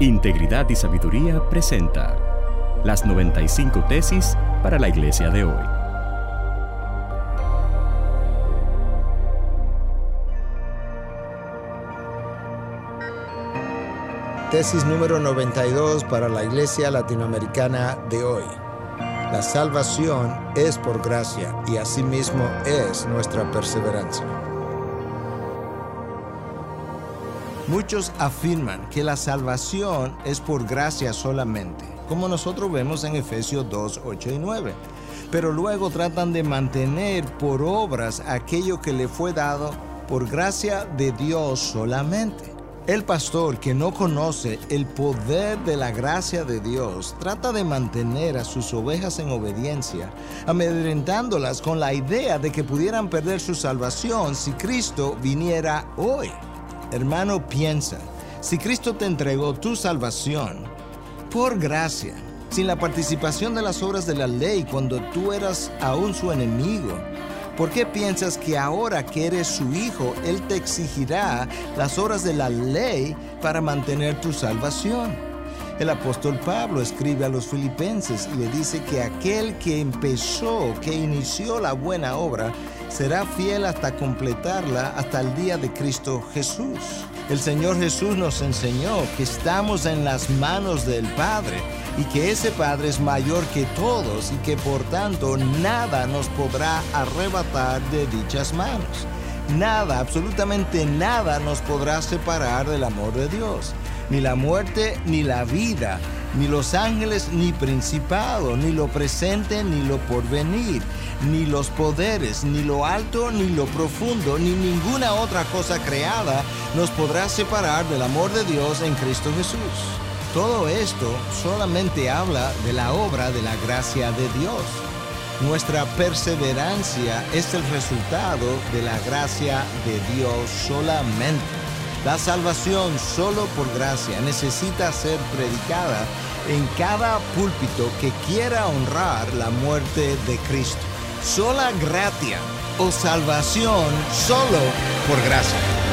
Integridad y Sabiduría presenta las 95 tesis para la iglesia de hoy. Tesis número 92 para la iglesia latinoamericana de hoy. La salvación es por gracia y asimismo es nuestra perseverancia. Muchos afirman que la salvación es por gracia solamente, como nosotros vemos en Efesios 2, 8 y 9. Pero luego tratan de mantener por obras aquello que le fue dado por gracia de Dios solamente. El pastor que no conoce el poder de la gracia de Dios trata de mantener a sus ovejas en obediencia, amedrentándolas con la idea de que pudieran perder su salvación si Cristo viniera hoy. Hermano, piensa, si Cristo te entregó tu salvación por gracia, sin la participación de las obras de la ley cuando tú eras aún su enemigo, ¿Por qué piensas que ahora que eres su hijo, Él te exigirá las horas de la ley para mantener tu salvación? El apóstol Pablo escribe a los filipenses y le dice que aquel que empezó, que inició la buena obra, será fiel hasta completarla hasta el día de Cristo Jesús. El Señor Jesús nos enseñó que estamos en las manos del Padre y que ese Padre es mayor que todos y que por tanto nada nos podrá arrebatar de dichas manos. Nada, absolutamente nada nos podrá separar del amor de Dios. Ni la muerte ni la vida, ni los ángeles ni principado, ni lo presente ni lo porvenir, ni los poderes, ni lo alto ni lo profundo, ni ninguna otra cosa creada nos podrá separar del amor de Dios en Cristo Jesús. Todo esto solamente habla de la obra de la gracia de Dios. Nuestra perseverancia es el resultado de la gracia de Dios solamente. La salvación solo por gracia necesita ser predicada en cada púlpito que quiera honrar la muerte de Cristo. Sola gratia o salvación solo por gracia.